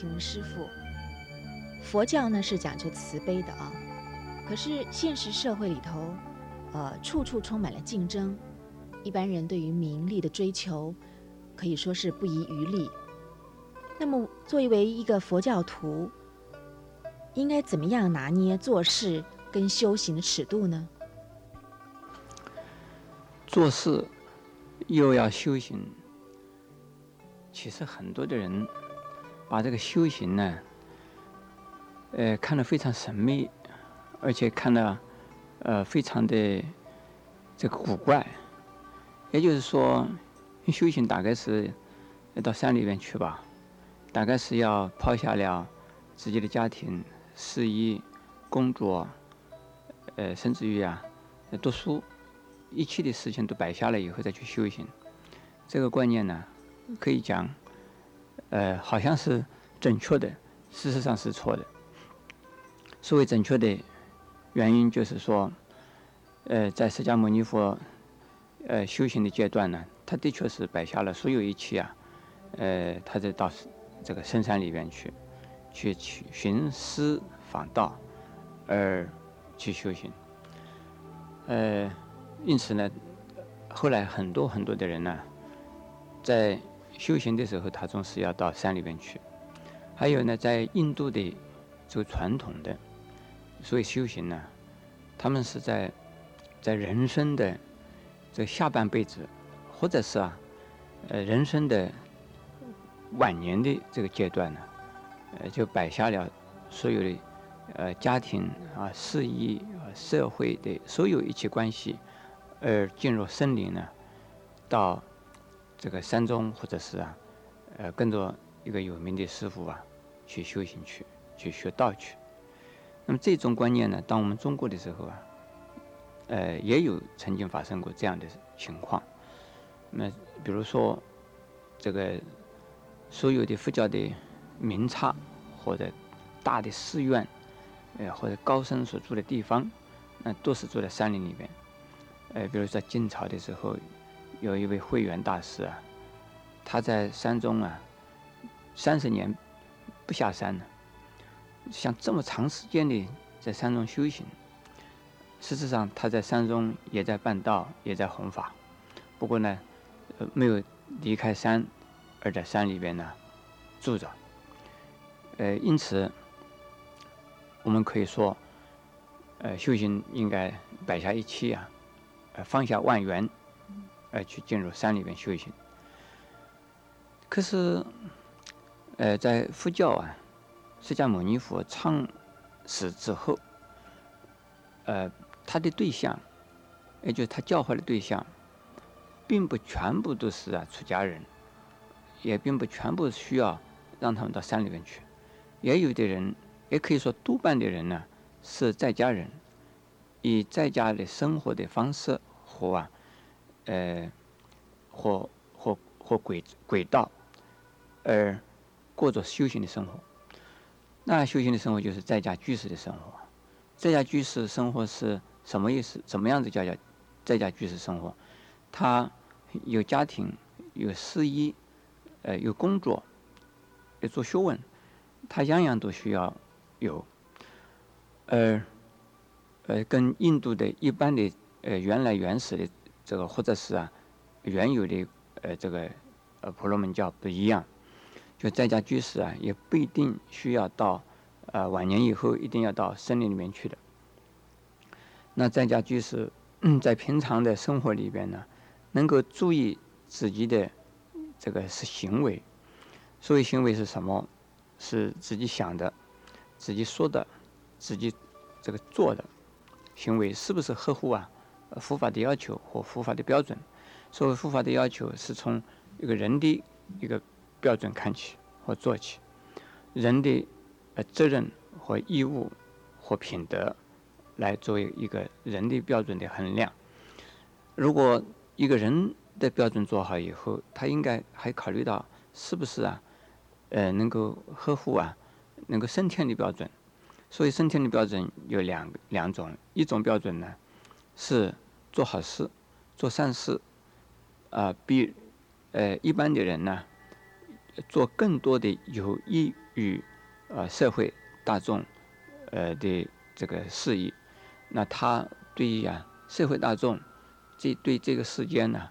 请问师傅，佛教呢是讲究慈悲的啊，可是现实社会里头，呃，处处充满了竞争，一般人对于名利的追求可以说是不遗余力。那么，作为一个佛教徒，应该怎么样拿捏做事跟修行的尺度呢？做事又要修行，其实很多的人把这个修行呢，呃，看得非常神秘，而且看得呃非常的这个古怪。也就是说，修行大概是要到山里面去吧。大概是要抛下了自己的家庭、事业、工作，呃，甚至于啊，读书，一切的事情都摆下来以后再去修行。这个观念呢，可以讲，呃，好像是准确的，事实上是错的。所谓准确的原因，就是说，呃，在释迦牟尼佛呃修行的阶段呢，他的确是摆下了所有一切啊，呃，他就到。这个深山里边去，去去寻师访道，而去修行。呃，因此呢，后来很多很多的人呢，在修行的时候，他总是要到山里边去。还有呢，在印度的这个传统的，所谓修行呢，他们是在在人生的这下半辈子，或者是啊，呃，人生的。晚年的这个阶段呢，呃，就摆下了所有的呃家庭啊、事业啊、社会的所有一切关系，而进入森林呢，到这个山中或者是啊，呃，跟着一个有名的师傅啊，去修行去，去学道去。那么这种观念呢，当我们中国的时候啊，呃，也有曾经发生过这样的情况。那比如说这个。所有的佛教的名刹或者大的寺院，呃，或者高僧所住的地方，那都是住在山林里边。呃，比如在晋朝的时候，有一位慧远大师啊，他在山中啊，三十年不下山呢，像这么长时间的在山中修行，事实上他在山中也在办道，也在弘法，不过呢，呃，没有离开山。而在山里边呢，住着。呃，因此，我们可以说，呃，修行应该摆下一切啊，呃，放下万缘，而去进入山里边修行。可是，呃，在佛教啊，释迦牟尼佛创始之后，呃，他的对象，也就是他教化的对象，并不全部都是啊出家人。也并不全部需要让他们到山里面去，也有的人，也可以说多半的人呢是在家人，以在家的生活的方式和啊，呃，或或或轨轨道，而过着修行的生活。那修行的生活就是在家居士的生活。在家居士生活是什么意思？怎么样子叫叫在家居士生活？他有家庭，有事业。呃，有工作，有做学问，他样样都需要有。而呃，跟印度的一般的呃原来原始的这个或者是啊原有的呃这个呃婆罗门教不一样，就在家居士啊也不一定需要到呃晚年以后一定要到森林里面去的。那在家居士在平常的生活里边呢，能够注意自己的。这个是行为，所谓行为是什么？是自己想的、自己说的、自己这个做的行为，是不是合乎啊佛法的要求和佛法的标准？所谓佛法的要求，是从一个人的一个标准看起和做起，人的呃责任和义务和品德来作为一个人的标准的衡量。如果一个人，的标准做好以后，他应该还考虑到是不是啊，呃，能够呵护啊，能够升天的标准。所以升天的标准有两两种，一种标准呢是做好事、做善事，啊，比呃一般的人呢做更多的有益于于呃社会大众呃的这个事宜，那他对于啊社会大众这对这个世间呢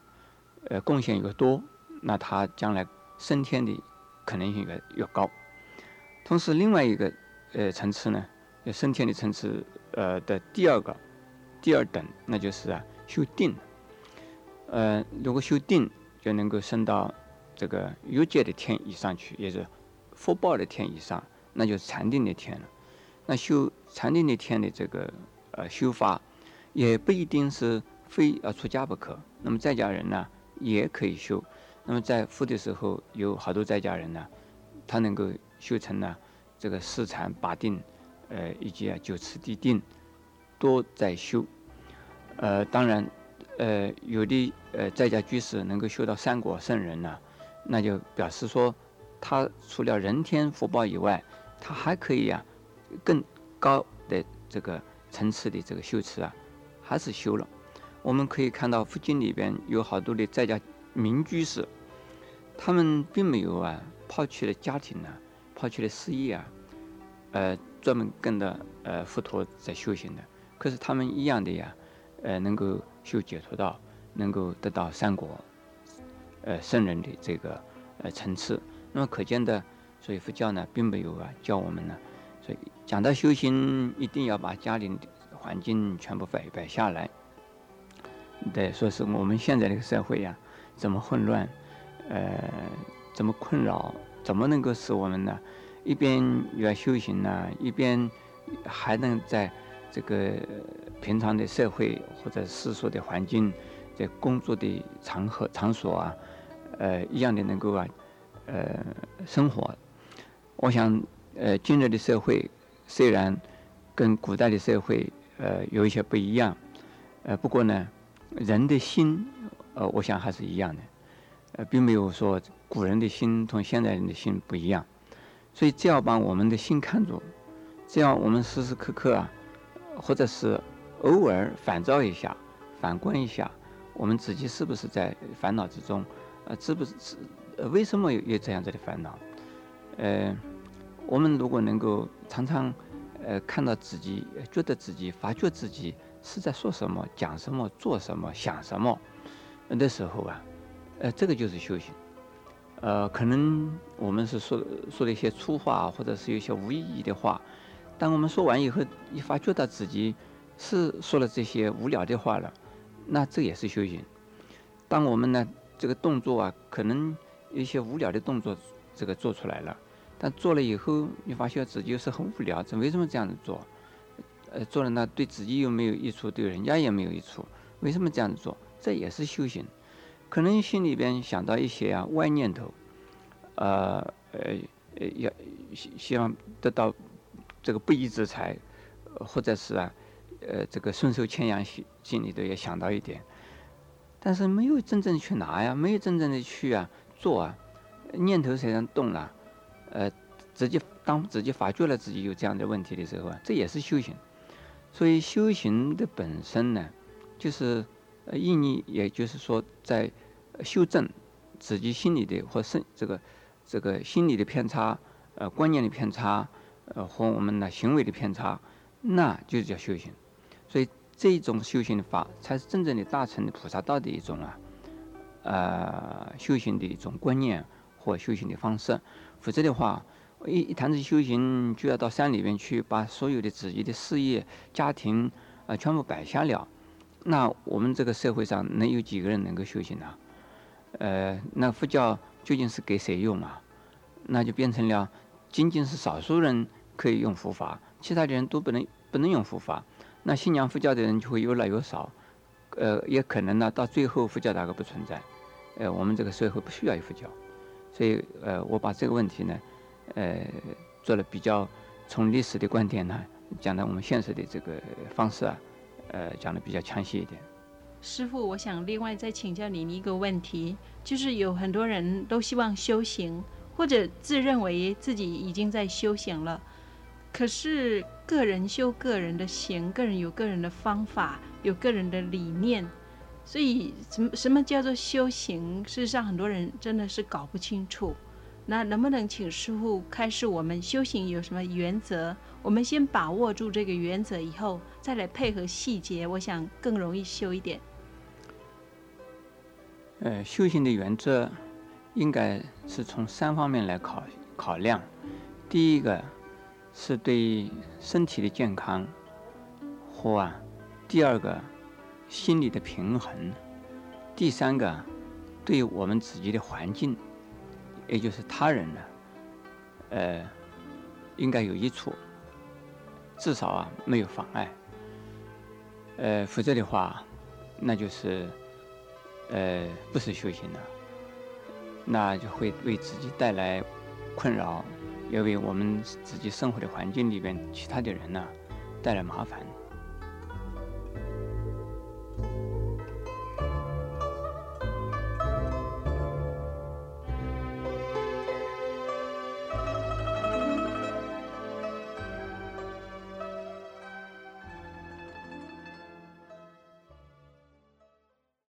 呃贡献越多，那他将来升天的可能性越越高。同时，另外一个呃层次呢，升天的层次呃的第二个第二等，那就是啊修定。呃，如果修定，就能够升到这个欲界的天以上去，也是福报的天以上，那就是禅定的天了。那修禅定的天的这个呃修法，也不一定是非要出家不可。那么在家人呢，也可以修。那么在富的时候，有好多在家人呢，他能够修成呢这个四禅八定，呃，以及啊九次地定，多在修。呃，当然。呃，有的呃在家居士能够修到三果圣人呢，那就表示说，他除了人天福报以外，他还可以啊，更高的这个层次的这个修持啊，还是修了。我们可以看到佛经里边有好多的在家名居士，他们并没有啊抛弃了家庭呢，抛弃了事业啊，呃，专门跟着呃佛陀在修行的，可是他们一样的呀，呃，能够。修解脱道，能够得到三果，呃，圣人的这个呃层次。那么可见的，所以佛教呢，并没有啊教我们呢。所以讲到修行，一定要把家庭的环境全部摆摆下来。对，说是我们现在这个社会呀，这么混乱，呃，这么困扰，怎么能够使我们呢，一边要修行呢，一边还能在这个。平常的社会或者世俗的环境，在工作的场合场所啊，呃，一样的能够啊，呃，生活。我想，呃，今日的社会虽然跟古代的社会呃有一些不一样，呃，不过呢，人的心，呃，我想还是一样的，呃，并没有说古人的心同现代人的心不一样。所以，只要把我们的心看住，只要我们时时刻刻啊，或者是。偶尔反照一下，反观一下，我们自己是不是在烦恼之中？呃，是不是？呃，为什么有有这样子的烦恼？呃，我们如果能够常常呃看到自己，觉得自己发觉自己是在说什么、讲什么、做什么、想什么的时候啊，呃，这个就是修行。呃，可能我们是说说了一些粗话，或者是有一些无意义的话，当我们说完以后，一发觉到自己。是说了这些无聊的话了，那这也是修行。当我们呢这个动作啊，可能一些无聊的动作，这个做出来了，但做了以后，你发现自己又是很无聊，这为什么这样子做？呃，做了那对自己又没有益处，对人家也没有益处，为什么这样子做？这也是修行。可能心里边想到一些啊歪念头，呃呃呃，要希希望得到这个不义之财，或者是啊。呃，这个顺手牵羊心心里头也想到一点，但是没有真正去拿呀，没有真正的去啊做啊，念头虽然动了，呃，直接当自己发觉了自己有这样的问题的时候啊，这也是修行。所以修行的本身呢，就是呃意义，也就是说在修正自己心里的或是这个这个心理的偏差，呃观念的偏差，呃和我们的行为的偏差，那就叫修行。所以这种修行的法，才是真正的大乘的菩萨道的一种啊，呃，修行的一种观念或修行的方式。否则的话，一一谈起修行，就要到山里面去，把所有的自己的事业、家庭啊全部摆下了。那我们这个社会上能有几个人能够修行呢？呃，那佛教究竟是给谁用啊？那就变成了仅仅是少数人可以用佛法，其他的人都不能不能用佛法。那信仰佛教的人就会越来越少，呃，也可能呢，到最后佛教大概不存在，呃，我们这个社会不需要有佛教，所以呃，我把这个问题呢，呃，做了比较从历史的观点呢，讲到我们现实的这个方式啊，呃，讲的比较详细一点。师傅，我想另外再请教您一个问题，就是有很多人都希望修行，或者自认为自己已经在修行了。可是个人修个人的行，个人有个人的方法，有个人的理念，所以什么什么叫做修行？事实上，很多人真的是搞不清楚。那能不能请师傅开示我们修行有什么原则？我们先把握住这个原则，以后再来配合细节，我想更容易修一点。呃，修行的原则应该是从三方面来考考量。第一个是对身体的健康或啊，第二个心理的平衡，第三个对我们自己的环境，也就是他人呢，呃，应该有益处，至少啊没有妨碍。呃，否则的话，那就是。呃，不是修行的，那就会为自己带来困扰，要为我们自己生活的环境里边其他的人呢带来麻烦。